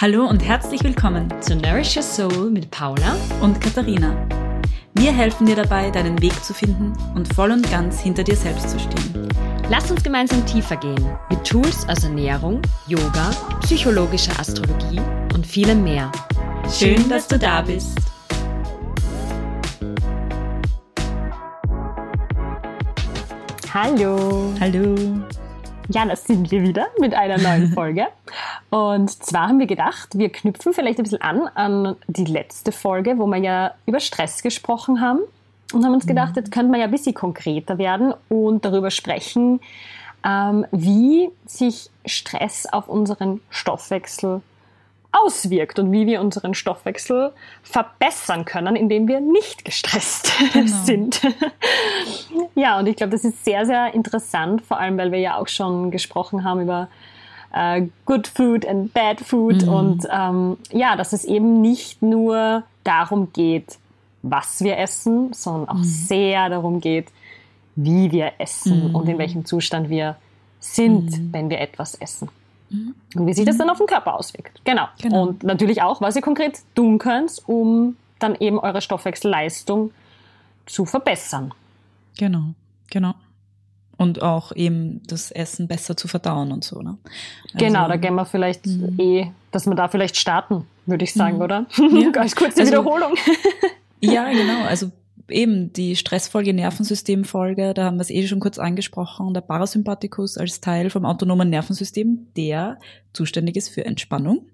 Hallo und herzlich willkommen zu Nourish Your Soul mit Paula und Katharina. Wir helfen dir dabei, deinen Weg zu finden und voll und ganz hinter dir selbst zu stehen. Lass uns gemeinsam tiefer gehen mit Tools aus Ernährung, Yoga, psychologischer Astrologie und vielem mehr. Schön, dass du da bist. Hallo. Hallo. Ja, das sind wir wieder mit einer neuen Folge. Und zwar haben wir gedacht, wir knüpfen vielleicht ein bisschen an an die letzte Folge, wo wir ja über Stress gesprochen haben. Und haben uns gedacht, jetzt könnte man ja ein bisschen konkreter werden und darüber sprechen, ähm, wie sich Stress auf unseren Stoffwechsel auswirkt und wie wir unseren Stoffwechsel verbessern können, indem wir nicht gestresst genau. sind. ja, und ich glaube, das ist sehr, sehr interessant, vor allem weil wir ja auch schon gesprochen haben über äh, Good Food and Bad Food mhm. und ähm, ja, dass es eben nicht nur darum geht, was wir essen, sondern auch mhm. sehr darum geht, wie wir essen mhm. und in welchem Zustand wir sind, mhm. wenn wir etwas essen. Und wie sich das dann auf den Körper auswirkt. Genau. genau. Und natürlich auch, was ihr konkret tun könnt, um dann eben eure Stoffwechselleistung zu verbessern. Genau, genau. Und auch eben das Essen besser zu verdauen und so, ne? Also, genau, da gehen wir vielleicht mhm. eh, dass wir da vielleicht starten, würde ich sagen, mhm. oder? Ja. Ganz kurze also, Wiederholung. ja, genau. Also eben die Stressfolge, Nervensystemfolge, da haben wir es eh schon kurz angesprochen, der Parasympathikus als Teil vom autonomen Nervensystem, der zuständig ist für Entspannung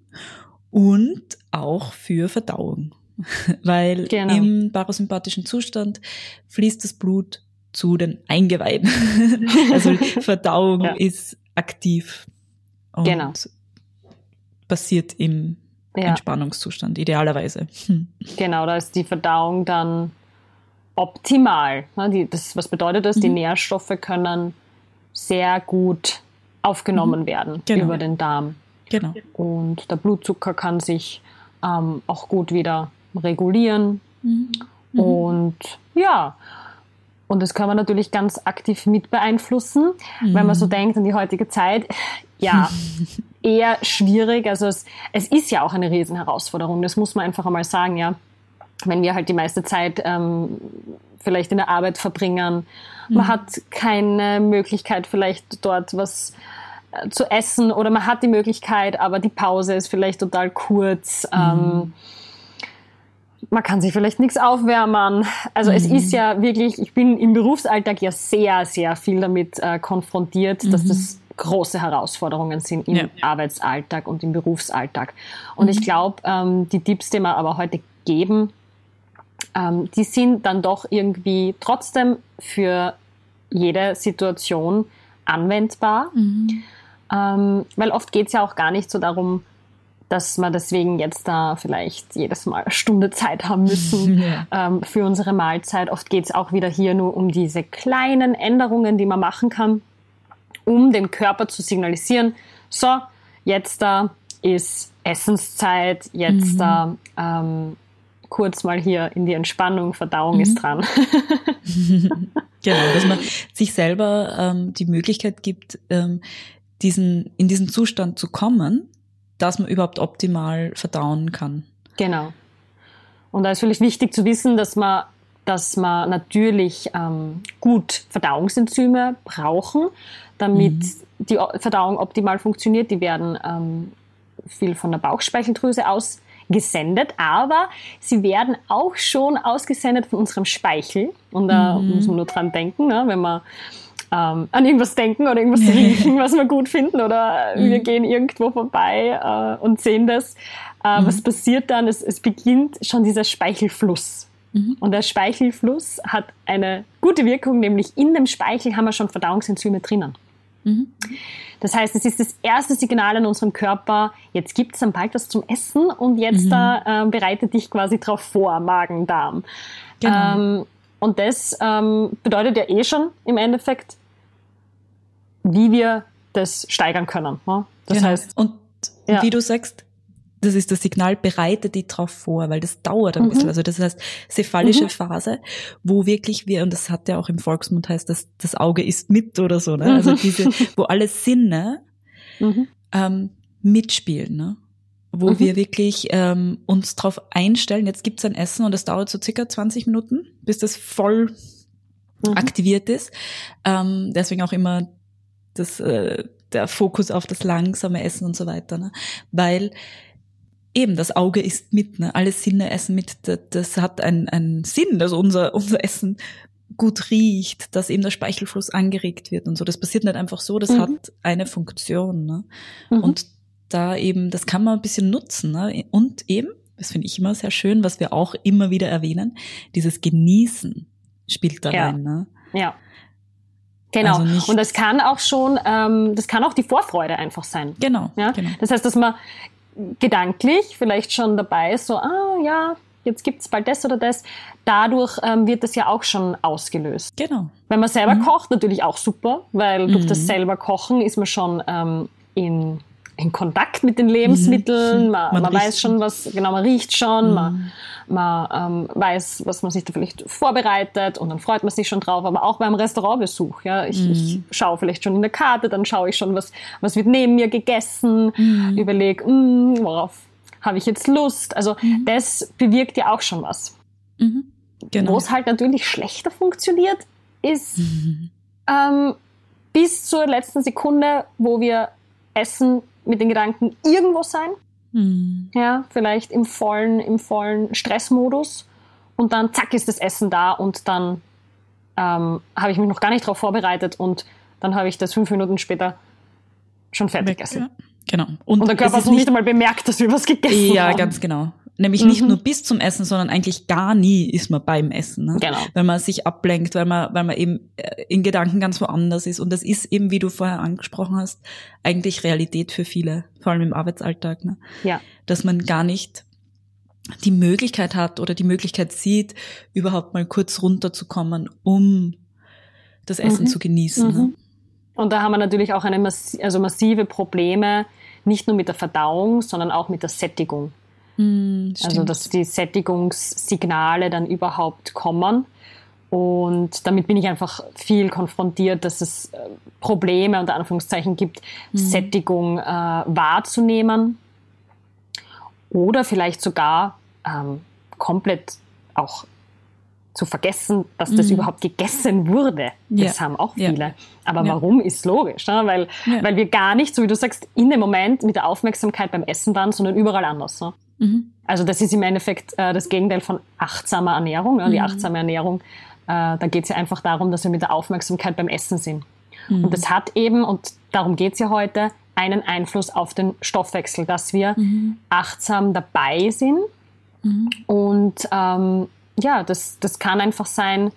und auch für Verdauung. Weil genau. im parasympathischen Zustand fließt das Blut zu den Eingeweiden. also Verdauung ja. ist aktiv und genau. passiert im ja. Entspannungszustand, idealerweise. Hm. Genau, da ist die Verdauung dann optimal. Ne, das, was bedeutet das? Mhm. Die Nährstoffe können sehr gut aufgenommen mhm. werden genau. über den Darm. Genau. Und der Blutzucker kann sich ähm, auch gut wieder regulieren. Mhm. mhm. Und ja, und das kann man natürlich ganz aktiv mit beeinflussen, wenn man so mhm. denkt an die heutige Zeit. Ja, eher schwierig. Also es, es ist ja auch eine Riesenherausforderung. Das muss man einfach einmal sagen, ja wenn wir halt die meiste Zeit ähm, vielleicht in der Arbeit verbringen. Man mhm. hat keine Möglichkeit, vielleicht dort was äh, zu essen oder man hat die Möglichkeit, aber die Pause ist vielleicht total kurz. Mhm. Ähm, man kann sich vielleicht nichts aufwärmen. Also mhm. es ist ja wirklich, ich bin im Berufsalltag ja sehr, sehr viel damit äh, konfrontiert, dass mhm. das große Herausforderungen sind im ja. Arbeitsalltag und im Berufsalltag. Und ich mhm. glaube, ähm, die Tipps, die wir aber heute geben, ähm, die sind dann doch irgendwie trotzdem für jede Situation anwendbar. Mhm. Ähm, weil oft geht es ja auch gar nicht so darum, dass wir deswegen jetzt da vielleicht jedes Mal eine Stunde Zeit haben müssen ja. ähm, für unsere Mahlzeit. Oft geht es auch wieder hier nur um diese kleinen Änderungen, die man machen kann, um dem Körper zu signalisieren, so, jetzt da ist Essenszeit, jetzt mhm. da ähm, kurz mal hier in die Entspannung, Verdauung mhm. ist dran. genau, dass man sich selber ähm, die Möglichkeit gibt, ähm, diesen, in diesen Zustand zu kommen, dass man überhaupt optimal verdauen kann. Genau. Und da ist vielleicht wichtig zu wissen, dass man, dass man natürlich ähm, gut Verdauungsenzyme brauchen, damit mhm. die Verdauung optimal funktioniert. Die werden ähm, viel von der Bauchspeicheldrüse aus gesendet, aber sie werden auch schon ausgesendet von unserem Speichel. Und da mhm. muss man nur dran denken, ne, wenn man ähm, an irgendwas denken oder irgendwas riechen, was wir gut finden, oder mhm. wir gehen irgendwo vorbei äh, und sehen das. Äh, mhm. Was passiert dann? Es, es beginnt schon dieser Speichelfluss. Mhm. Und der Speichelfluss hat eine gute Wirkung, nämlich in dem Speichel haben wir schon Verdauungsenzyme drinnen. Mhm. Das heißt, es ist das erste Signal an unserem Körper, jetzt gibt es dann bald was zum Essen und jetzt mhm. da, äh, bereite dich quasi drauf vor, Magen, Darm. Genau. Ähm, und das ähm, bedeutet ja eh schon im Endeffekt, wie wir das steigern können. Ne? Das genau. heißt, und ja. wie du sagst, das ist das Signal, bereite dich drauf vor, weil das dauert ein mhm. bisschen. Also das heißt, cephalische mhm. Phase, wo wirklich wir, und das hat ja auch im Volksmund heißt, dass das Auge ist mit oder so, ne? Also mhm. diese, wo alle Sinne mhm. ähm, mitspielen, ne? wo mhm. wir wirklich ähm, uns darauf einstellen, jetzt gibt's ein Essen und es dauert so circa 20 Minuten, bis das voll mhm. aktiviert ist. Ähm, deswegen auch immer das, äh, der Fokus auf das langsame Essen und so weiter. Ne? Weil eben das Auge isst mit, ne? alle Sinne essen mit. Das, hat einen Sinn, dass unser, unser Essen gut riecht, dass eben der Speichelfluss angeregt wird und so. Das passiert nicht einfach so, das mhm. hat eine Funktion. Ne? Mhm. Und da eben, das kann man ein bisschen nutzen. Ne? Und eben, das finde ich immer sehr schön, was wir auch immer wieder erwähnen, dieses Genießen spielt da ja. rein. Ne? Ja. Genau. Also und das kann auch schon, ähm, das kann auch die Vorfreude einfach sein. Genau, ja? genau. Das heißt, dass man gedanklich vielleicht schon dabei so, ah ja, jetzt gibt's bald das oder das. Dadurch ähm, wird das ja auch schon ausgelöst. Genau. Wenn man selber mhm. kocht, natürlich auch super, weil mhm. durch das selber Kochen ist man schon ähm, in in Kontakt mit den Lebensmitteln, mhm. man, man, man weiß schon, was, genau, man riecht schon, mhm. man, man ähm, weiß, was man sich da vielleicht vorbereitet und dann freut man sich schon drauf, aber auch beim Restaurantbesuch, ja, ich, mhm. ich schaue vielleicht schon in der Karte, dann schaue ich schon, was, was wird neben mir gegessen, mhm. überlege, mm, worauf habe ich jetzt Lust, also mhm. das bewirkt ja auch schon was. Mhm. Genau. Wo es halt natürlich schlechter funktioniert, ist ähm, bis zur letzten Sekunde, wo wir essen, mit den Gedanken irgendwo sein. Mhm. Ja, vielleicht im vollen, im vollen Stressmodus. Und dann zack ist das Essen da und dann ähm, habe ich mich noch gar nicht darauf vorbereitet und dann habe ich das fünf Minuten später schon fertig gegessen. Ja, genau. Und, und der Körper hat noch nicht einmal bemerkt, dass wir was gegessen ja, haben. Ja, ganz genau. Nämlich mhm. nicht nur bis zum Essen, sondern eigentlich gar nie ist man beim Essen. Ne? Genau. Weil man sich ablenkt, weil man, weil man eben äh, in Gedanken ganz woanders ist. Und das ist eben, wie du vorher angesprochen hast, eigentlich Realität für viele, vor allem im Arbeitsalltag. Ne? Ja. Dass man gar nicht die Möglichkeit hat oder die Möglichkeit sieht, überhaupt mal kurz runterzukommen, um das Essen mhm. zu genießen. Ne? Mhm. Ne? Und da haben wir natürlich auch eine mass also massive Probleme, nicht nur mit der Verdauung, sondern auch mit der Sättigung. Mm, also dass die Sättigungssignale dann überhaupt kommen. Und damit bin ich einfach viel konfrontiert, dass es äh, Probleme unter Anführungszeichen gibt, mm. Sättigung äh, wahrzunehmen oder vielleicht sogar ähm, komplett auch zu vergessen, dass das mhm. überhaupt gegessen wurde. Das ja. haben auch viele. Ja. Aber ja. warum ist logisch, ne? weil, weil wir gar nicht, so wie du sagst, in dem Moment mit der Aufmerksamkeit beim Essen waren, sondern überall anders. Ne? Mhm. Also das ist im Endeffekt äh, das Gegenteil von achtsamer Ernährung. Ne? Die mhm. achtsame Ernährung, äh, da geht es ja einfach darum, dass wir mit der Aufmerksamkeit beim Essen sind. Mhm. Und das hat eben, und darum geht es ja heute, einen Einfluss auf den Stoffwechsel, dass wir mhm. achtsam dabei sind. Mhm. Und ähm, ja, das, das kann einfach sein,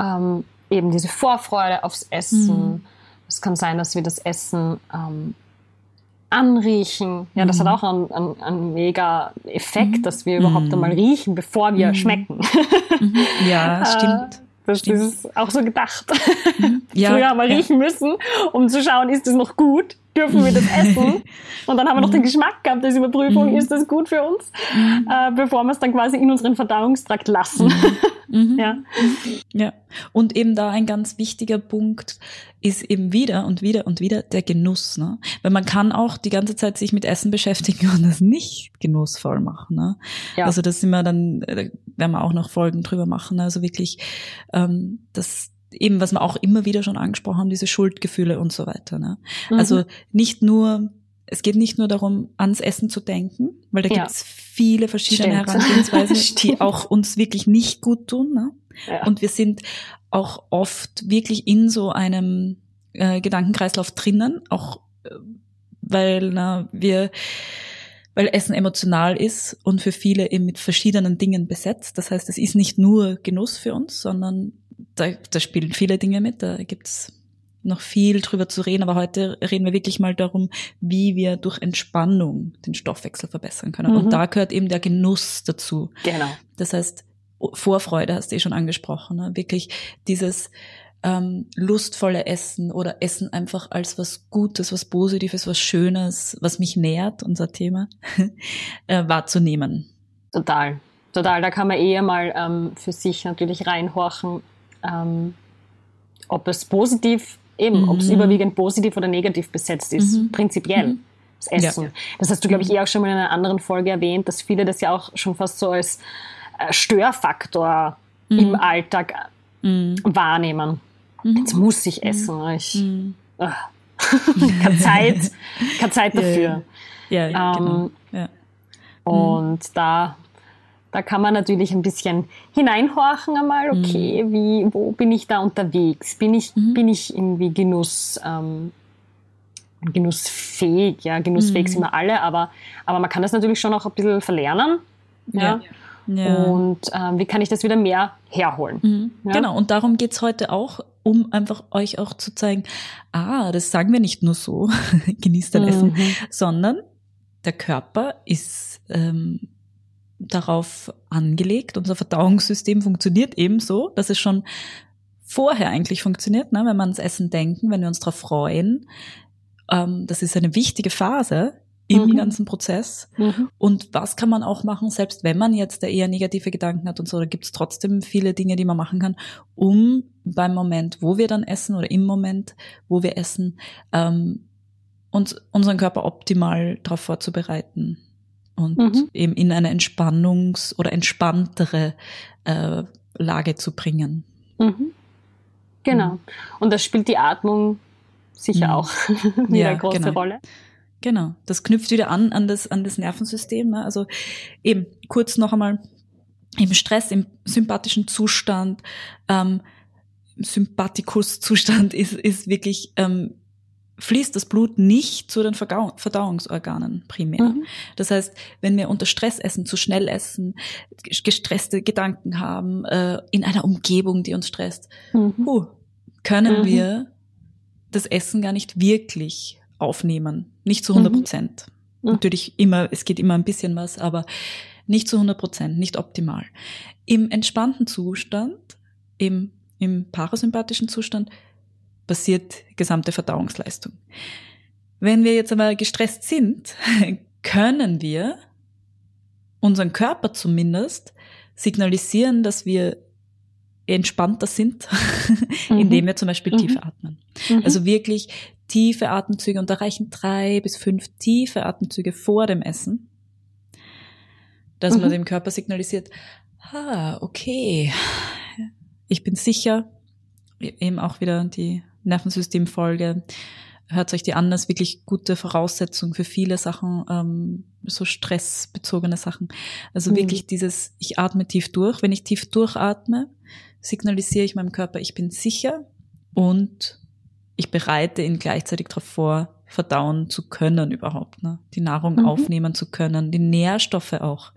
ähm, eben diese Vorfreude aufs Essen. Mhm. Es kann sein, dass wir das Essen ähm, anriechen. Ja, das mhm. hat auch einen, einen, einen mega Effekt, mhm. dass wir überhaupt einmal mhm. riechen, bevor wir mhm. schmecken. Mhm. Ja, stimmt. Das, stimmt. das ist auch so gedacht. Ja, Früher haben wir ja. riechen müssen, um zu schauen, ist es noch gut? Dürfen wir das essen? Und dann haben wir noch den Geschmack gehabt als Überprüfung, ist das gut für uns? Äh, bevor wir es dann quasi in unseren Verdauungstrakt lassen. Mhm. ja. ja. Und eben da ein ganz wichtiger Punkt ist eben wieder und wieder und wieder der Genuss. Ne? Weil man kann auch die ganze Zeit sich mit Essen beschäftigen und das nicht genussvoll machen. Ne? Ja. Also das sind wir dann, da werden wir auch noch Folgen drüber machen. Also wirklich, ähm, das eben, was wir auch immer wieder schon angesprochen haben, diese Schuldgefühle und so weiter. Ne? Mhm. Also nicht nur, es geht nicht nur darum, ans Essen zu denken, weil da ja. gibt es viele verschiedene Stimmt. Herangehensweisen, die auch uns wirklich nicht gut tun. Ne? Ja. Und wir sind auch oft wirklich in so einem äh, Gedankenkreislauf drinnen, auch äh, weil na, wir weil Essen emotional ist und für viele eben mit verschiedenen Dingen besetzt. Das heißt, es ist nicht nur Genuss für uns, sondern da, da spielen viele Dinge mit, da gibt's noch viel drüber zu reden, aber heute reden wir wirklich mal darum, wie wir durch Entspannung den Stoffwechsel verbessern können. Mhm. Und da gehört eben der Genuss dazu. Genau. Das heißt, Vorfreude hast du eh schon angesprochen, ne? wirklich dieses ähm, lustvolle Essen oder Essen einfach als was Gutes, was Positives, was Schönes, was mich nährt, unser Thema, äh, wahrzunehmen. Total, total. Da kann man eher mal ähm, für sich natürlich reinhorchen, ähm, ob es positiv, eben, mhm. ob es überwiegend positiv oder negativ besetzt ist, mhm. prinzipiell. Mhm. das Essen. Ja. Das hast du, glaube ich, eh auch schon mal in einer anderen Folge erwähnt, dass viele das ja auch schon fast so als äh, Störfaktor mhm. im Alltag mhm. wahrnehmen. Mhm. Jetzt muss ich essen. Mhm. Ich, mhm. äh, keine Zeit, keine Zeit dafür. Ja, ja, ähm, genau. Ja. Und da, da kann man natürlich ein bisschen hineinhorchen einmal, okay, mhm. wie, wo bin ich da unterwegs? Bin ich, mhm. bin ich irgendwie Genuss, ähm, genussfähig? Ja, genussfähig mhm. sind wir alle, aber, aber man kann das natürlich schon auch ein bisschen verlernen. Ja. ja. Und ähm, wie kann ich das wieder mehr herholen? Mhm. Ja? Genau, und darum geht's heute auch, um einfach euch auch zu zeigen, ah, das sagen wir nicht nur so, genießt dein Essen, mhm. sondern der Körper ist ähm, darauf angelegt, unser Verdauungssystem funktioniert eben so, dass es schon vorher eigentlich funktioniert, ne? wenn wir ans Essen denken, wenn wir uns darauf freuen. Ähm, das ist eine wichtige Phase im mhm. ganzen Prozess. Mhm. Und was kann man auch machen, selbst wenn man jetzt da eher negative Gedanken hat und so, da gibt es trotzdem viele Dinge, die man machen kann, um beim Moment, wo wir dann essen oder im Moment, wo wir essen, ähm, uns unseren Körper optimal darauf vorzubereiten und mhm. eben in eine Entspannungs- oder entspanntere äh, Lage zu bringen. Mhm. Genau. Mhm. Und da spielt die Atmung sicher mhm. auch wieder ja, eine große genau. Rolle. Genau. Das knüpft wieder an an das, an das Nervensystem. Ne? Also eben kurz noch einmal im Stress, im sympathischen Zustand, ähm, Sympathikus-Zustand ist, ist wirklich ähm, fließt das Blut nicht zu den Verdauungsorganen primär. Mhm. Das heißt, wenn wir unter Stress essen, zu schnell essen, gestresste Gedanken haben, äh, in einer Umgebung, die uns stresst, mhm. huh, können mhm. wir das Essen gar nicht wirklich aufnehmen. Nicht zu 100 Prozent. Mhm. Natürlich immer, es geht immer ein bisschen was, aber nicht zu 100 Prozent, nicht optimal. Im entspannten Zustand, im, im parasympathischen Zustand, passiert gesamte Verdauungsleistung. Wenn wir jetzt aber gestresst sind, können wir unseren Körper zumindest signalisieren, dass wir entspannter sind, mhm. indem wir zum Beispiel mhm. tief atmen. Mhm. Also wirklich tiefe Atemzüge und da reichen drei bis fünf tiefe Atemzüge vor dem Essen, dass man mhm. dem Körper signalisiert, ah, okay, ich bin sicher, eben auch wieder die Nervensystemfolge. Hört euch die an, das ist wirklich gute Voraussetzung für viele Sachen, ähm, so stressbezogene Sachen. Also mhm. wirklich dieses, ich atme tief durch. Wenn ich tief durchatme, signalisiere ich meinem Körper, ich bin sicher und ich bereite ihn gleichzeitig darauf vor, verdauen zu können überhaupt, ne? die Nahrung mhm. aufnehmen zu können, die Nährstoffe auch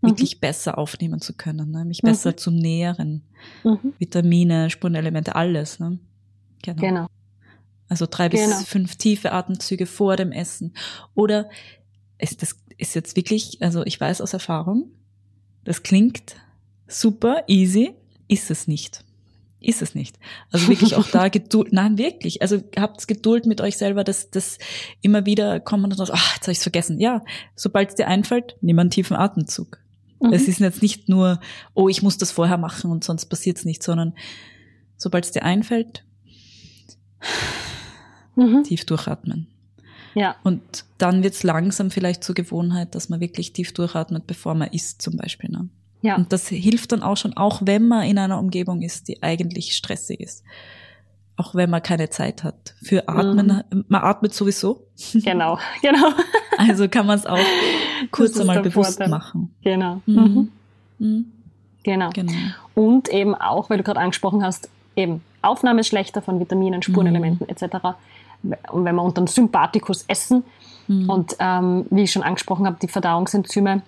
mhm. wirklich besser aufnehmen zu können, ne? mich besser mhm. zu nähren, mhm. Vitamine, Spurenelemente, alles. Ne? Genau. genau. Also drei bis genau. fünf tiefe Atemzüge vor dem Essen. Oder ist das ist jetzt wirklich, also ich weiß aus Erfahrung, das klingt super easy, ist es nicht. Ist es nicht. Also wirklich auch da Geduld, nein, wirklich. Also habt Geduld mit euch selber, dass das immer wieder kommen und sagt, ach, jetzt habe ich vergessen. Ja, sobald es dir einfällt, nimm einen tiefen Atemzug. Mhm. Es ist jetzt nicht nur, oh, ich muss das vorher machen und sonst passiert es nicht, sondern sobald es dir einfällt, mhm. tief durchatmen. Ja. Und dann wird es langsam vielleicht zur Gewohnheit, dass man wirklich tief durchatmet, bevor man isst zum Beispiel. Ne? Ja. Und das hilft dann auch schon, auch wenn man in einer Umgebung ist, die eigentlich stressig ist. Auch wenn man keine Zeit hat. Für Atmen, mhm. man atmet sowieso. Genau, genau. Also kann man es auch kurz einmal bewusst Vorteil. machen. Genau. Mhm. Mhm. mhm. Genau. genau. Und eben auch, weil du gerade angesprochen hast, eben Aufnahme ist schlechter von Vitaminen, Spurenelementen mhm. etc. Und wenn wir unter dem Sympathikus essen mhm. und ähm, wie ich schon angesprochen habe, die Verdauungsenzyme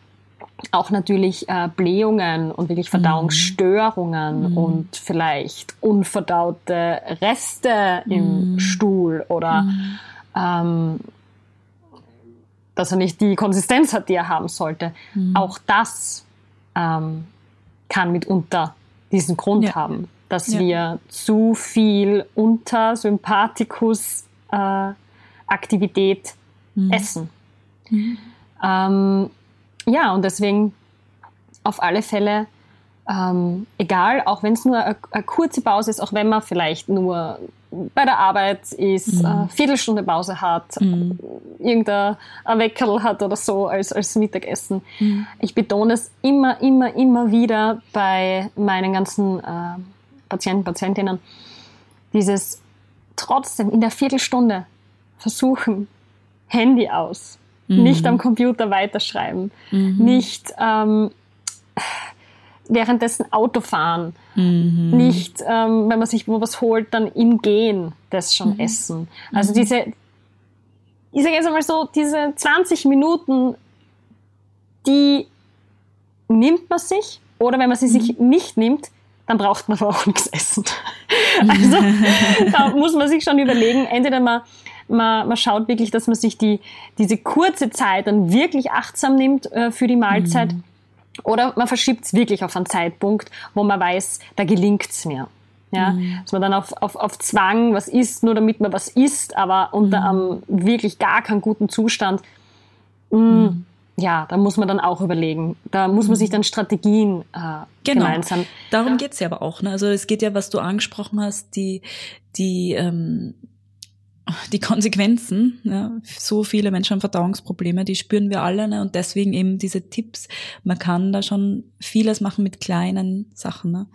auch natürlich äh, Blähungen und wirklich Verdauungsstörungen mhm. und vielleicht unverdaute Reste im mhm. Stuhl oder mhm. ähm, dass er nicht die Konsistenz hat, die er haben sollte. Mhm. Auch das ähm, kann mitunter diesen Grund ja. haben dass ja. wir zu viel unter Sympathikus äh, Aktivität mhm. essen. Mhm. Ähm, ja, und deswegen auf alle Fälle, ähm, egal, auch wenn es nur eine, kurze Pause ist, auch wenn man vielleicht nur bei der Arbeit ist, mhm. äh, Viertelstunde Pause hat, mhm. irgendein Weckerl hat oder so als, als Mittagessen. Mhm. Ich betone es immer, immer, immer wieder bei meinen ganzen äh, Patienten, Patientinnen, dieses trotzdem in der Viertelstunde versuchen, Handy aus, mhm. nicht am Computer weiterschreiben, mhm. nicht ähm, währenddessen Auto fahren, mhm. nicht, ähm, wenn man sich wo was holt, dann im Gehen das schon mhm. essen. Also mhm. diese, ich sage jetzt einmal so, diese 20 Minuten, die nimmt man sich oder wenn man sie sich mhm. nicht nimmt, dann braucht man auch nichts essen. Also da muss man sich schon überlegen, entweder man, man, man schaut wirklich, dass man sich die, diese kurze Zeit dann wirklich achtsam nimmt äh, für die Mahlzeit. Mhm. Oder man verschiebt es wirklich auf einen Zeitpunkt, wo man weiß, da gelingt es mir. Ja, mhm. dass man dann auf, auf, auf Zwang was isst, nur damit man was isst, aber unter mhm. einem wirklich gar keinen guten Zustand. Mh, mhm. Ja, da muss man dann auch überlegen. Da muss man sich dann Strategien äh, genau. gemeinsam. Darum geht's ja aber auch. Ne? Also es geht ja, was du angesprochen hast, die, die ähm, die Konsequenzen, ja, so viele Menschen haben Verdauungsprobleme, die spüren wir alle, ne? und deswegen eben diese Tipps. Man kann da schon vieles machen mit kleinen Sachen, ne?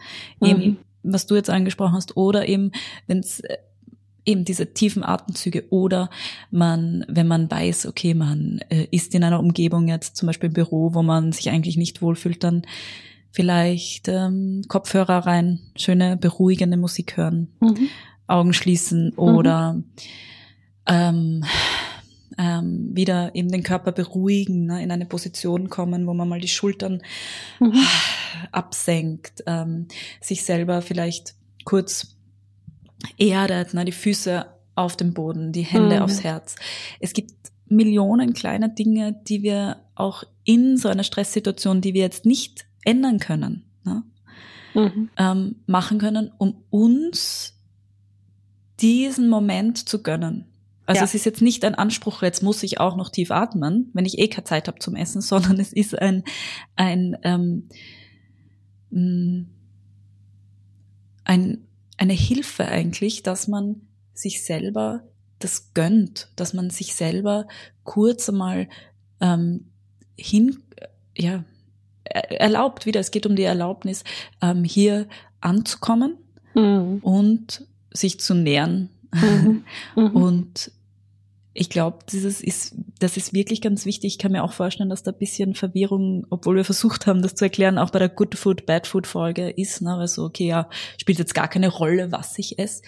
eben mhm. was du jetzt angesprochen hast, oder eben wenn es äh, eben diese tiefen Atemzüge oder man, wenn man weiß, okay, man äh, ist in einer Umgebung jetzt zum Beispiel im Büro, wo man sich eigentlich nicht wohlfühlt, dann vielleicht ähm, Kopfhörer rein, schöne beruhigende Musik hören. Mhm. Augen schließen oder mhm. ähm, ähm, wieder eben den Körper beruhigen, ne, in eine Position kommen, wo man mal die Schultern mhm. absenkt, ähm, sich selber vielleicht kurz erdet, ne, die Füße auf dem Boden, die Hände mhm. aufs Herz. Es gibt Millionen kleiner Dinge, die wir auch in so einer Stresssituation, die wir jetzt nicht ändern können, ne, mhm. ähm, machen können, um uns diesen Moment zu gönnen. Also ja. es ist jetzt nicht ein Anspruch, jetzt muss ich auch noch tief atmen, wenn ich eh keine Zeit habe zum Essen, sondern es ist ein, ein, ähm, mm, ein, eine Hilfe eigentlich, dass man sich selber das gönnt, dass man sich selber kurz einmal ähm, hin, ja, erlaubt, wieder, es geht um die Erlaubnis, ähm, hier anzukommen mhm. und sich zu nähren. Mhm. Mhm. Und ich glaube, dieses ist, das ist wirklich ganz wichtig. Ich kann mir auch vorstellen, dass da ein bisschen Verwirrung, obwohl wir versucht haben, das zu erklären, auch bei der Good Food, Bad Food Folge ist, ne? Also, okay, ja, spielt jetzt gar keine Rolle, was ich esse.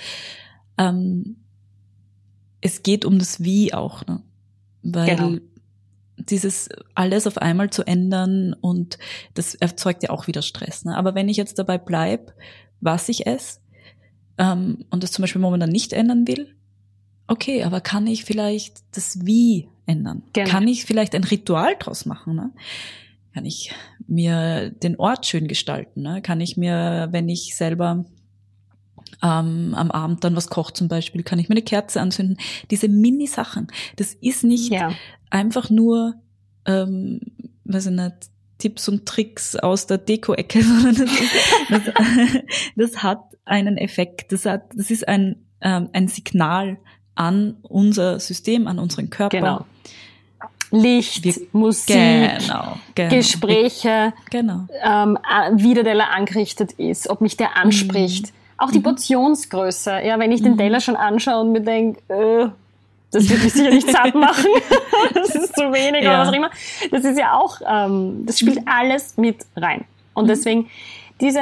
Ähm, es geht um das Wie auch, ne? Weil genau. dieses alles auf einmal zu ändern und das erzeugt ja auch wieder Stress. Ne? Aber wenn ich jetzt dabei bleib, was ich esse, ähm, und das zum Beispiel momentan nicht ändern will, okay, aber kann ich vielleicht das Wie ändern? Genau. Kann ich vielleicht ein Ritual draus machen? Ne? Kann ich mir den Ort schön gestalten? Ne? Kann ich mir, wenn ich selber ähm, am Abend dann was koche zum Beispiel, kann ich mir eine Kerze anzünden? Diese Mini-Sachen, das ist nicht ja. einfach nur, ähm, weiß ich nicht, Tipps und Tricks aus der Deko-Ecke, sondern das, das, das, hat einen Effekt. Das, hat, das ist ein, ähm, ein Signal an unser System, an unseren Körper. Genau. Licht, Wir, Musik, genau, genau. Gespräche, genau. Ähm, wie der Teller angerichtet ist, ob mich der anspricht. Mhm. Auch die mhm. Portionsgröße. Ja, wenn ich den mhm. Teller schon anschaue und mir denke, äh, das wird mich sicher nicht satt machen. das ist zu wenig ja. oder was auch immer. Das ist ja auch, ähm, das spielt mhm. alles mit rein. Und mhm. deswegen diese,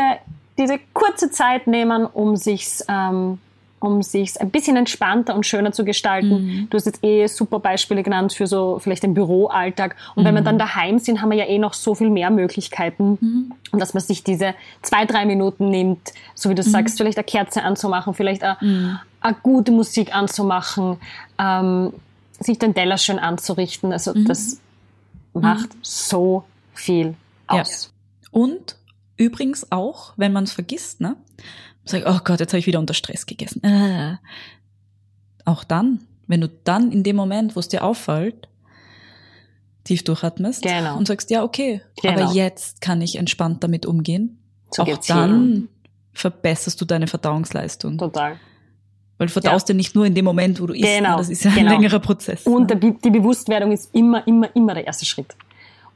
diese kurze Zeit nehmen, um sich's, ähm, um sich's ein bisschen entspannter und schöner zu gestalten. Mhm. Du hast jetzt eh super Beispiele genannt für so vielleicht den Büroalltag. Und mhm. wenn wir dann daheim sind, haben wir ja eh noch so viel mehr Möglichkeiten. Mhm. Und dass man sich diese zwei, drei Minuten nimmt, so wie du mhm. sagst, vielleicht eine Kerze anzumachen, vielleicht eine, mhm. eine gute Musik anzumachen, ähm, sich den Teller schön anzurichten. Also mhm. das macht so viel aus. Ja. Und übrigens auch, wenn man es vergisst, ne? Sag, oh Gott, jetzt habe ich wieder unter Stress gegessen. Äh. Auch dann, wenn du dann in dem Moment, wo es dir auffällt, tief durchatmest genau. und sagst, ja, okay, genau. aber jetzt kann ich entspannt damit umgehen. So auch dann hin. verbesserst du deine Verdauungsleistung. Total. Weil du verdaust ja. ja nicht nur in dem Moment, wo du isst. Ne? Genau. Das ist ja ein genau. längerer Prozess. Und ne? die Bewusstwerdung ist immer, immer, immer der erste Schritt.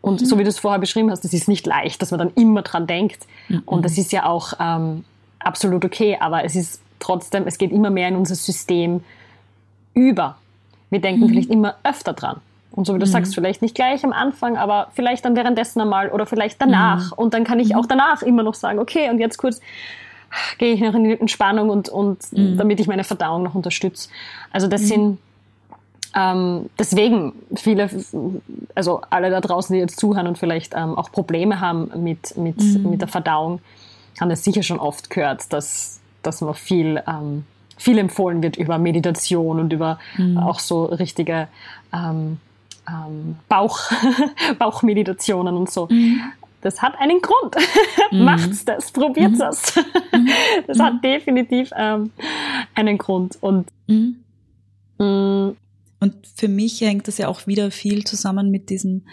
Und mhm. so wie du es vorher beschrieben hast, das ist nicht leicht, dass man dann immer dran denkt. Mhm. Und das ist ja auch ähm, absolut okay, aber es ist trotzdem, es geht immer mehr in unser System über. Wir denken mhm. vielleicht immer öfter dran. Und so wie du mhm. sagst, vielleicht nicht gleich am Anfang, aber vielleicht dann währenddessen einmal oder vielleicht danach. Mhm. Und dann kann ich mhm. auch danach immer noch sagen, okay, und jetzt kurz gehe ich noch in die Entspannung und, und mhm. damit ich meine Verdauung noch unterstütze. Also das sind ähm, deswegen viele, also alle da draußen, die jetzt zuhören und vielleicht ähm, auch Probleme haben mit, mit, mhm. mit der Verdauung, haben das sicher schon oft gehört, dass, dass man viel, ähm, viel empfohlen wird über Meditation und über mhm. auch so richtige ähm, ähm, Bauch, Bauchmeditationen und so. Mhm. Das hat einen Grund. Mhm. Macht's das, probiert's das. Mhm. das hat mhm. definitiv ähm, einen Grund. Und mhm. Mm, und für mich hängt das ja auch wieder viel zusammen mit diesem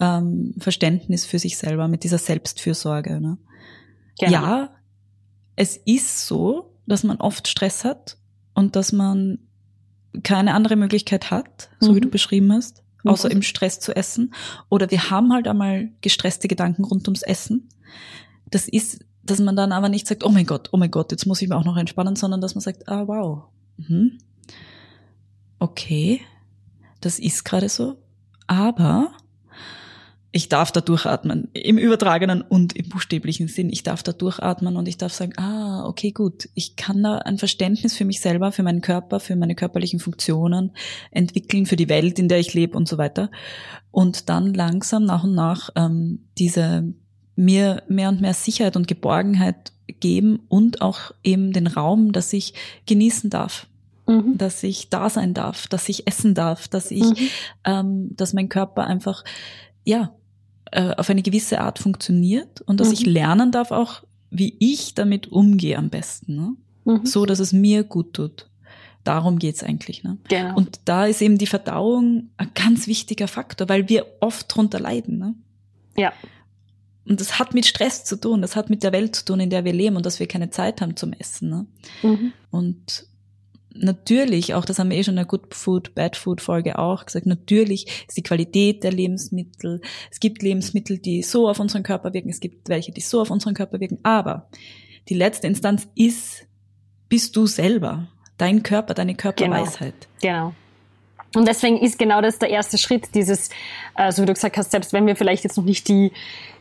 ähm, Verständnis für sich selber, mit dieser Selbstfürsorge. Ne? Genau. Ja, es ist so, dass man oft Stress hat und dass man keine andere Möglichkeit hat, so mhm. wie du beschrieben hast, außer mhm. im Stress zu essen. Oder wir haben halt einmal gestresste Gedanken rund ums Essen. Das ist, dass man dann aber nicht sagt, oh mein Gott, oh mein Gott, jetzt muss ich mir auch noch entspannen, sondern dass man sagt, ah wow, mhm okay, das ist gerade so, aber ich darf da durchatmen, im übertragenen und im buchstäblichen Sinn. Ich darf da durchatmen und ich darf sagen, ah, okay, gut, ich kann da ein Verständnis für mich selber, für meinen Körper, für meine körperlichen Funktionen entwickeln, für die Welt, in der ich lebe und so weiter. Und dann langsam nach und nach ähm, diese mir mehr und mehr Sicherheit und Geborgenheit geben und auch eben den Raum, dass ich genießen darf mhm. dass ich da sein darf, dass ich essen darf, dass ich, mhm. ähm, dass mein Körper einfach, ja, äh, auf eine gewisse Art funktioniert und dass mhm. ich lernen darf auch, wie ich damit umgehe am besten, ne? Mhm. so dass es mir gut tut. Darum geht's eigentlich. Ne? Genau. Und da ist eben die Verdauung ein ganz wichtiger Faktor, weil wir oft drunter leiden. Ne? Ja. Und das hat mit Stress zu tun, das hat mit der Welt zu tun, in der wir leben und dass wir keine Zeit haben zum Essen. Ne? Mhm. Und natürlich, auch das haben wir eh schon in der Good Food, Bad Food Folge auch gesagt, natürlich ist die Qualität der Lebensmittel. Es gibt Lebensmittel, die so auf unseren Körper wirken, es gibt welche, die so auf unseren Körper wirken, aber die letzte Instanz ist, bist du selber, dein Körper, deine Körperweisheit. Genau. genau. Und deswegen ist genau das der erste Schritt, dieses, äh, so wie du gesagt hast, selbst wenn wir vielleicht jetzt noch nicht die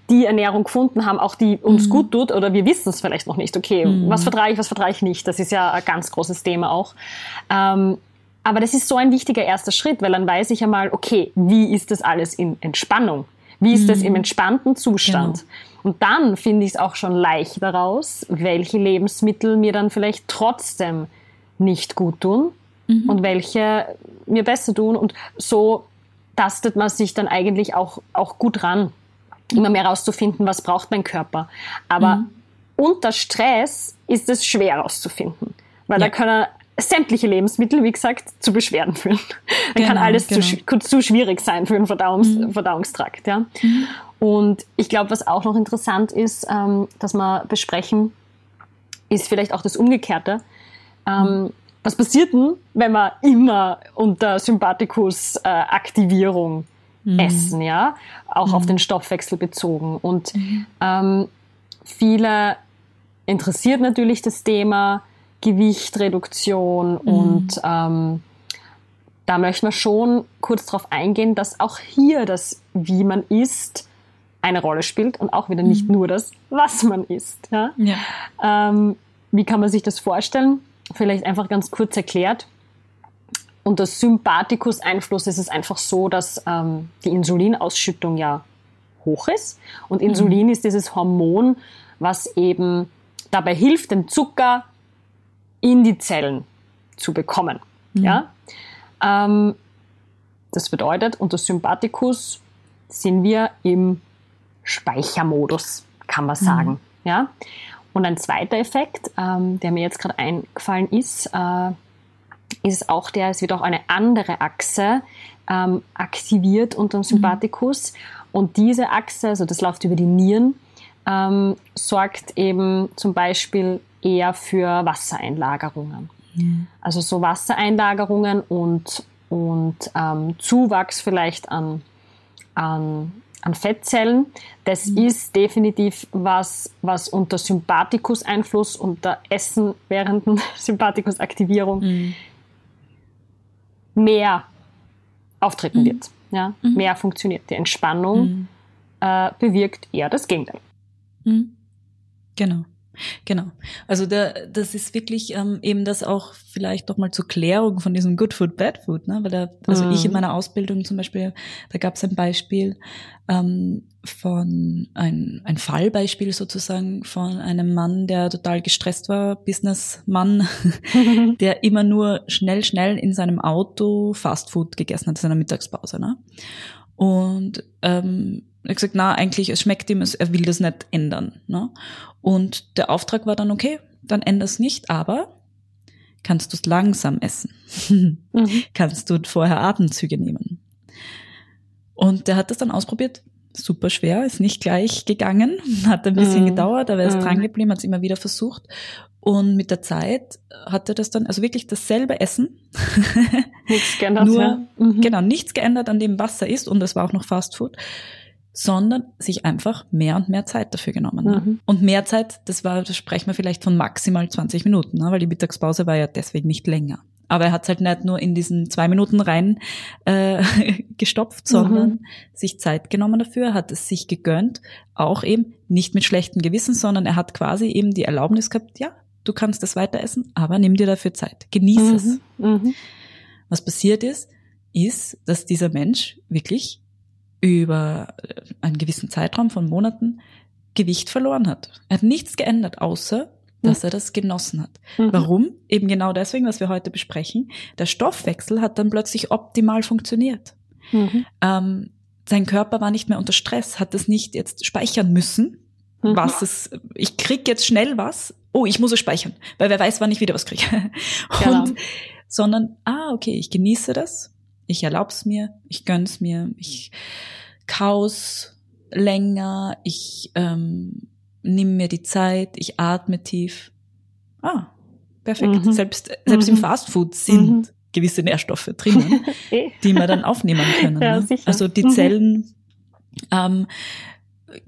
die Ernährung gefunden haben, auch die uns mhm. gut tut oder wir wissen es vielleicht noch nicht. Okay, mhm. was vertrage ich, was vertrage ich nicht? Das ist ja ein ganz großes Thema auch. Ähm, aber das ist so ein wichtiger erster Schritt, weil dann weiß ich ja mal, okay, wie ist das alles in Entspannung? Wie ist mhm. das im entspannten Zustand? Genau. Und dann finde ich es auch schon leicht daraus, welche Lebensmittel mir dann vielleicht trotzdem nicht gut tun mhm. und welche mir besser tun. Und so tastet man sich dann eigentlich auch, auch gut ran immer mehr herauszufinden, was braucht mein Körper. Aber mhm. unter Stress ist es schwer herauszufinden, weil ja. da können sämtliche Lebensmittel, wie gesagt, zu Beschwerden führen. Dann genau, kann alles genau. zu, zu, schwierig sein für den Verdauungs mhm. Verdauungstrakt. Ja? Mhm. Und ich glaube, was auch noch interessant ist, ähm, dass wir besprechen, ist vielleicht auch das Umgekehrte. Ähm. Was passiert denn, wenn man immer unter Sympathikus-Aktivierung mhm. essen, ja, auch mhm. auf den Stoffwechsel bezogen. Und mhm. ähm, viele interessiert natürlich das Thema Gewichtreduktion mhm. und ähm, da möchten wir schon kurz darauf eingehen, dass auch hier das, wie man isst, eine Rolle spielt und auch wieder nicht mhm. nur das, was man isst. Ja? ja. Ähm, wie kann man sich das vorstellen? Vielleicht einfach ganz kurz erklärt. Unter Sympathikus-Einfluss ist es einfach so, dass ähm, die Insulinausschüttung ja hoch ist. Und Insulin mhm. ist dieses Hormon, was eben dabei hilft, den Zucker in die Zellen zu bekommen. Mhm. Ja? Ähm, das bedeutet, unter Sympathikus sind wir im Speichermodus, kann man sagen. Mhm. Ja? Und ein zweiter Effekt, ähm, der mir jetzt gerade eingefallen ist, äh, ist auch der, es wird auch eine andere Achse ähm, aktiviert unter dem mhm. Sympathikus. Mhm. Und diese Achse, also das läuft über die Nieren, ähm, sorgt eben zum Beispiel eher für Wassereinlagerungen. Mhm. Also so Wassereinlagerungen und, und ähm, Zuwachs vielleicht an, an, an Fettzellen. Das mhm. ist definitiv was, was unter Sympathikus-Einfluss, unter Essen während Sympathikus-Aktivierung mhm. mehr auftreten mhm. wird. Ja? Mhm. Mehr funktioniert. Die Entspannung mhm. äh, bewirkt eher das Gegenteil. Mhm. Genau. Genau. Also da, das ist wirklich ähm, eben das auch vielleicht doch mal zur Klärung von diesem Good Food, Bad Food, ne? Weil da, also mhm. ich in meiner Ausbildung zum Beispiel, da gab es ein Beispiel ähm, von ein, ein Fallbeispiel sozusagen von einem Mann, der total gestresst war, Businessmann, der immer nur schnell, schnell in seinem Auto Fast Food gegessen hat in seiner Mittagspause. Ne? Und ähm, er hat gesagt, na, eigentlich, es schmeckt ihm, er will das nicht ändern. Ne? Und der Auftrag war dann, okay, dann änder's nicht, aber kannst du es langsam essen. mhm. Kannst du vorher Atemzüge nehmen. Und der hat das dann ausprobiert. Super schwer, ist nicht gleich gegangen, hat ein bisschen mhm. gedauert, aber er ist mhm. dran geblieben, hat es immer wieder versucht. Und mit der Zeit hat er das dann, also wirklich dasselbe Essen. Nichts geändert, Nur, ja. Mhm. Genau, nichts geändert an dem, was er isst und es war auch noch Fast Food sondern sich einfach mehr und mehr Zeit dafür genommen. Mhm. Und mehr Zeit, das war, das sprechen wir vielleicht von maximal 20 Minuten, ne? weil die Mittagspause war ja deswegen nicht länger. Aber er hat es halt nicht nur in diesen zwei Minuten rein äh, gestopft, sondern mhm. sich Zeit genommen dafür, hat es sich gegönnt, auch eben nicht mit schlechtem Gewissen, sondern er hat quasi eben die Erlaubnis gehabt, ja, du kannst das weiter essen, aber nimm dir dafür Zeit, genieß mhm. es. Mhm. Was passiert ist, ist, dass dieser Mensch wirklich über einen gewissen Zeitraum von Monaten Gewicht verloren hat. Er hat nichts geändert, außer dass er das genossen hat. Mhm. Warum? Eben genau deswegen, was wir heute besprechen. Der Stoffwechsel hat dann plötzlich optimal funktioniert. Mhm. Ähm, sein Körper war nicht mehr unter Stress, hat es nicht jetzt speichern müssen, mhm. was es, ich krieg jetzt schnell was, oh, ich muss es speichern, weil wer weiß, wann ich wieder was kriege. Genau. sondern, ah, okay, ich genieße das, ich erlaub's mir, ich gönn's mir, ich kaus länger, ich ähm, nehme mir die Zeit, ich atme tief. Ah, perfekt. Mhm. Selbst, selbst mhm. im Fastfood sind mhm. gewisse Nährstoffe drinnen, eh. die wir dann aufnehmen können. Ja, ne? Also die mhm. Zellen ähm,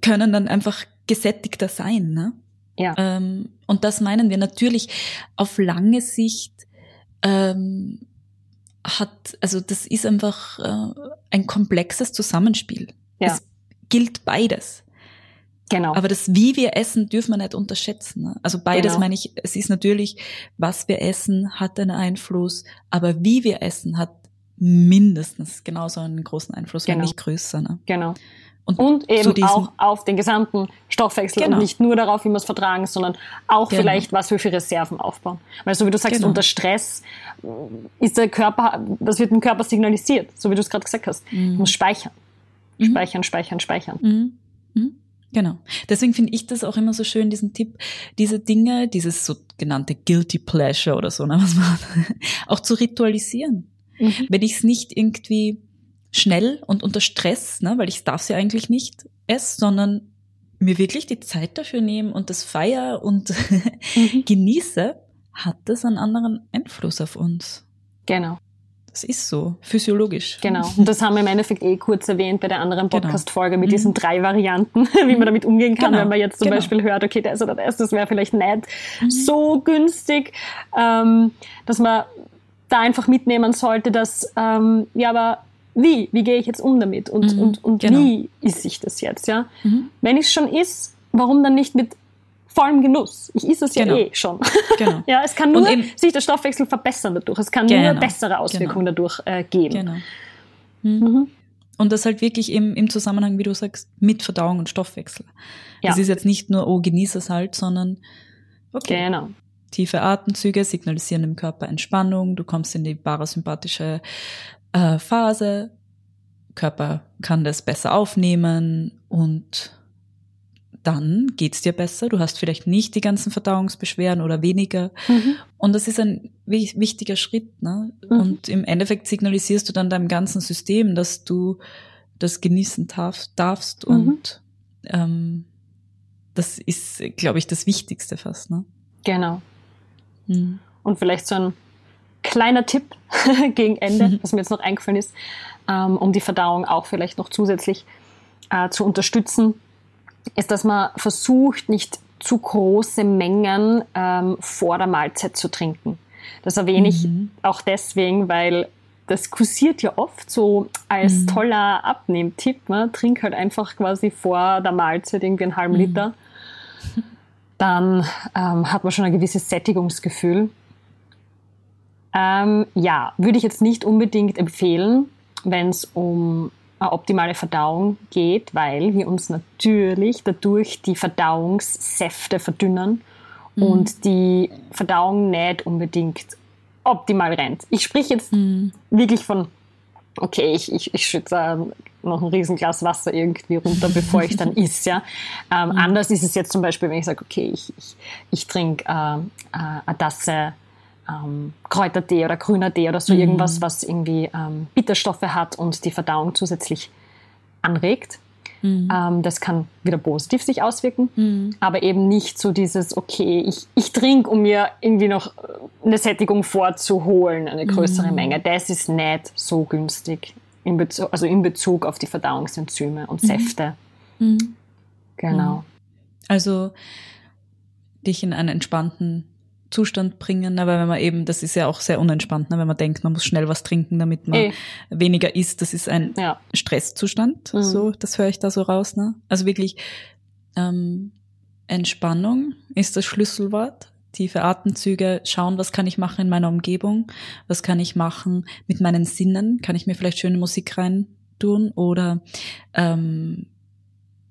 können dann einfach gesättigter sein. Ne? Ja. Ähm, und das meinen wir natürlich auf lange Sicht ähm, hat, also das ist einfach äh, ein komplexes Zusammenspiel. Ja. Es gilt beides. Genau. Aber das, wie wir essen, dürfen wir nicht unterschätzen. Ne? Also beides genau. meine ich, es ist natürlich, was wir essen, hat einen Einfluss, aber wie wir essen, hat mindestens genauso einen großen Einfluss, genau. wenn nicht größer. Ne? Genau. Und, und eben auch auf den gesamten Stoffwechsel genau. und nicht nur darauf, wie wir es vertragen, sondern auch genau. vielleicht, was wir für Reserven aufbauen. Weil so wie du sagst, genau. unter Stress ist der Körper, das wird dem Körper signalisiert, so wie du es gerade gesagt hast, mhm. muss speichern. Mhm. Speichern, speichern, speichern. Mhm. Mhm. Genau. Deswegen finde ich das auch immer so schön, diesen Tipp, diese Dinge, dieses sogenannte Guilty Pleasure oder so, ne, was man auch zu ritualisieren. Mhm. Wenn ich es nicht irgendwie schnell und unter Stress, ne, weil ich darf sie eigentlich nicht essen, sondern mir wirklich die Zeit dafür nehmen und das feier und mhm. genieße, hat das einen anderen Einfluss auf uns. Genau. Das ist so, physiologisch. Genau. Und das haben wir im Endeffekt eh kurz erwähnt bei der anderen genau. Podcast-Folge mit mhm. diesen drei Varianten, wie man damit umgehen kann, genau. wenn man jetzt zum genau. Beispiel hört, okay, das oder das, das wäre vielleicht nicht mhm. so günstig, ähm, dass man da einfach mitnehmen sollte, dass, ähm, ja, aber wie, wie gehe ich jetzt um damit und, mhm, und, und genau. wie ist sich das jetzt, ja? Mhm. Wenn ich es schon ist, warum dann nicht mit vollem Genuss? Ich esse es ja genau. eh schon. Genau. ja, es kann nur sich der Stoffwechsel verbessern dadurch. Es kann genau. nur bessere Auswirkungen genau. dadurch äh, geben. Genau. Mhm. mhm. Und das halt wirklich im, im Zusammenhang, wie du sagst, mit Verdauung und Stoffwechsel. Ja. Es ist jetzt nicht nur, oh, genieße es halt, sondern okay. Genau. Tiefe Atemzüge signalisieren dem Körper Entspannung, du kommst in die parasympathische äh, Phase. Körper kann das besser aufnehmen und dann geht's dir besser. Du hast vielleicht nicht die ganzen Verdauungsbeschwerden oder weniger. Mhm. Und das ist ein wichtiger Schritt. Ne? Mhm. Und im Endeffekt signalisierst du dann deinem ganzen System, dass du das genießen darfst, darfst mhm. und ähm, das ist, glaube ich, das Wichtigste fast. Ne? Genau. Mhm. Und vielleicht so ein kleiner Tipp gegen Ende, mhm. was mir jetzt noch eingefallen ist, ähm, um die Verdauung auch vielleicht noch zusätzlich äh, zu unterstützen, ist, dass man versucht, nicht zu große Mengen ähm, vor der Mahlzeit zu trinken. Das erwähne ich mhm. auch deswegen, weil das kursiert ja oft so als mhm. toller Abnehmtipp. Ne? Trink halt einfach quasi vor der Mahlzeit irgendwie einen halben mhm. Liter. Dann ähm, hat man schon ein gewisses Sättigungsgefühl. Ähm, ja, würde ich jetzt nicht unbedingt empfehlen, wenn es um eine optimale Verdauung geht, weil wir uns natürlich dadurch die Verdauungssäfte verdünnen mhm. und die Verdauung nicht unbedingt optimal rennt. Ich spreche jetzt mhm. wirklich von, okay, ich, ich, ich schütze ähm, noch ein Riesenglas Wasser irgendwie runter, bevor ich dann isst. Ja? Ähm, mhm. Anders ist es jetzt zum Beispiel, wenn ich sage, okay, ich, ich, ich trinke äh, äh, eine Tasse ähm, Kräutertee oder grüner Tee oder so mhm. irgendwas, was irgendwie ähm, Bitterstoffe hat und die Verdauung zusätzlich anregt. Mhm. Ähm, das kann wieder positiv sich auswirken, mhm. aber eben nicht so dieses, okay, ich, ich trinke, um mir irgendwie noch eine Sättigung vorzuholen, eine größere mhm. Menge. Das ist nicht so günstig, in Bezug, also in Bezug auf die Verdauungsenzyme und mhm. Säfte. Mhm. Genau. Also dich in einen entspannten Zustand bringen, aber wenn man eben, das ist ja auch sehr unentspannt, ne, wenn man denkt, man muss schnell was trinken, damit man e. weniger isst, das ist ein ja. Stresszustand, mhm. so, das höre ich da so raus, ne? Also wirklich, ähm, Entspannung ist das Schlüsselwort. Tiefe Atemzüge, schauen, was kann ich machen in meiner Umgebung, was kann ich machen mit meinen Sinnen, kann ich mir vielleicht schöne Musik rein tun oder ähm,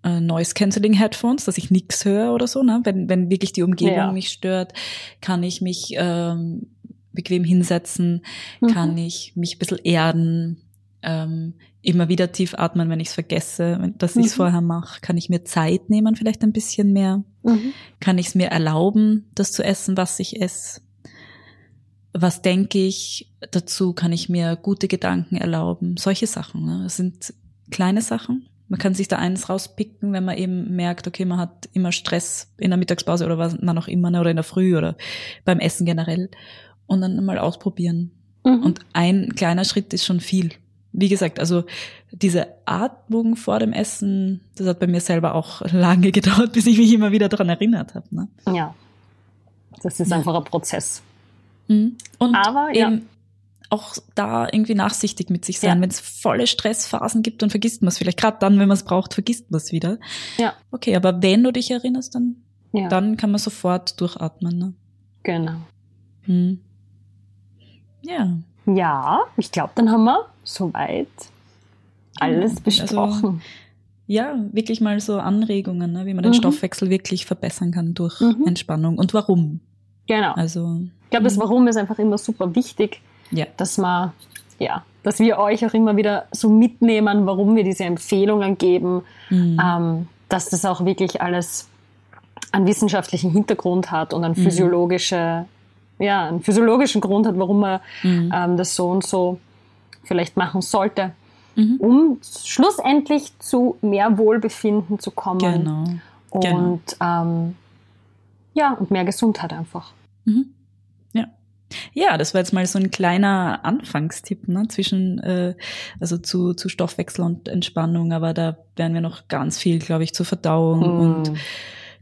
äh, Noise Cancelling Headphones, dass ich nichts höre oder so. Ne? Wenn, wenn wirklich die Umgebung ja. mich stört, kann ich mich ähm, bequem hinsetzen, mhm. kann ich mich ein bisschen erden, ähm, immer wieder tief atmen, wenn ich es vergesse, dass ich es mhm. vorher mache. Kann ich mir Zeit nehmen, vielleicht ein bisschen mehr? Mhm. Kann ich es mir erlauben, das zu essen, was ich esse? Was denke ich dazu? Kann ich mir gute Gedanken erlauben? Solche Sachen. Ne? Das sind kleine Sachen, man kann sich da eins rauspicken, wenn man eben merkt, okay, man hat immer Stress in der Mittagspause oder was man auch immer, ne, oder in der Früh oder beim Essen generell. Und dann mal ausprobieren. Mhm. Und ein kleiner Schritt ist schon viel. Wie gesagt, also diese Atmung vor dem Essen, das hat bei mir selber auch lange gedauert, bis ich mich immer wieder daran erinnert habe. Ne? Ja, das ist ja. einfach ein Prozess. Mhm. Und Aber, eben, ja auch da irgendwie nachsichtig mit sich sein. Ja. Wenn es volle Stressphasen gibt, dann vergisst man es vielleicht. Gerade dann, wenn man es braucht, vergisst man es wieder. Ja. Okay, aber wenn du dich erinnerst, dann, ja. dann kann man sofort durchatmen. Ne? Genau. Hm. Ja. Ja, ich glaube, dann haben wir soweit alles ja, besprochen. Also, ja, wirklich mal so Anregungen, ne, wie man den mhm. Stoffwechsel wirklich verbessern kann durch mhm. Entspannung und warum. Genau. Also, ich glaube, das mhm. Warum ist einfach immer super wichtig ja. dass man, ja, dass wir euch auch immer wieder so mitnehmen, warum wir diese Empfehlungen geben, mhm. ähm, dass das auch wirklich alles einen wissenschaftlichen Hintergrund hat und einen mhm. physiologische, ja, einen physiologischen Grund hat, warum man mhm. ähm, das so und so vielleicht machen sollte, mhm. um schlussendlich zu mehr Wohlbefinden zu kommen. Genau. Und genau. Ähm, ja, und mehr Gesundheit einfach. Mhm. Ja, das war jetzt mal so ein kleiner Anfangstipp ne, zwischen äh, also zu, zu Stoffwechsel und Entspannung, aber da werden wir noch ganz viel, glaube ich, zur Verdauung mm. und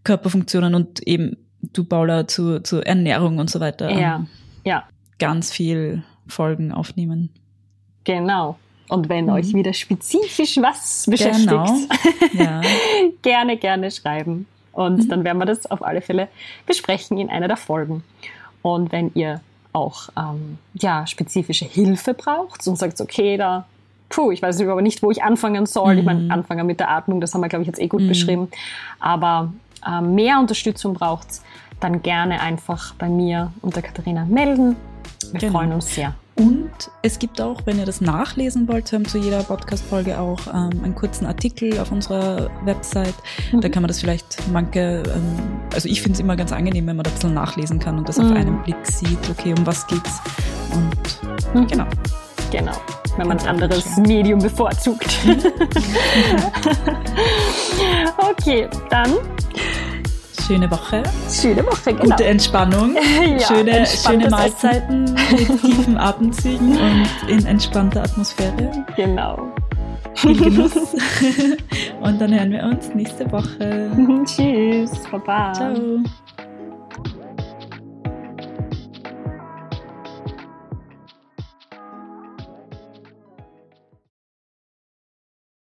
Körperfunktionen und eben du Paula zu, zu Ernährung und so weiter. Ja, ähm, ja. Ganz viel Folgen aufnehmen. Genau. Und wenn mhm. euch wieder spezifisch was beschäftigt, genau. ja. gerne, gerne schreiben. Und mhm. dann werden wir das auf alle Fälle besprechen in einer der Folgen. Und wenn ihr auch ähm, ja, spezifische Hilfe braucht und sagt, okay, da, puh, ich weiß aber nicht, wo ich anfangen soll. Mhm. Ich meine, anfangen mit der Atmung, das haben wir, glaube ich, jetzt eh gut mhm. beschrieben. Aber äh, mehr Unterstützung braucht dann gerne einfach bei mir und der Katharina melden. Wir genau. freuen uns sehr. Und es gibt auch, wenn ihr das nachlesen wollt, wir haben zu jeder Podcast-Folge auch ähm, einen kurzen Artikel auf unserer Website. Mhm. Da kann man das vielleicht manche, ähm, also ich finde es immer ganz angenehm, wenn man da ein bisschen nachlesen kann und das mhm. auf einen Blick sieht, okay, um was geht's. Und mhm. genau. Genau. Wenn man ein anderes Medium bevorzugt. Mhm. okay, dann schöne Woche. Schöne Woche, genau. Gute Entspannung. ja, schöne, schöne Mahlzeiten mit tiefen Atemzügen und in entspannter Atmosphäre. Genau. Viel Genuss. und dann hören wir uns nächste Woche. Tschüss. Baba. Ciao.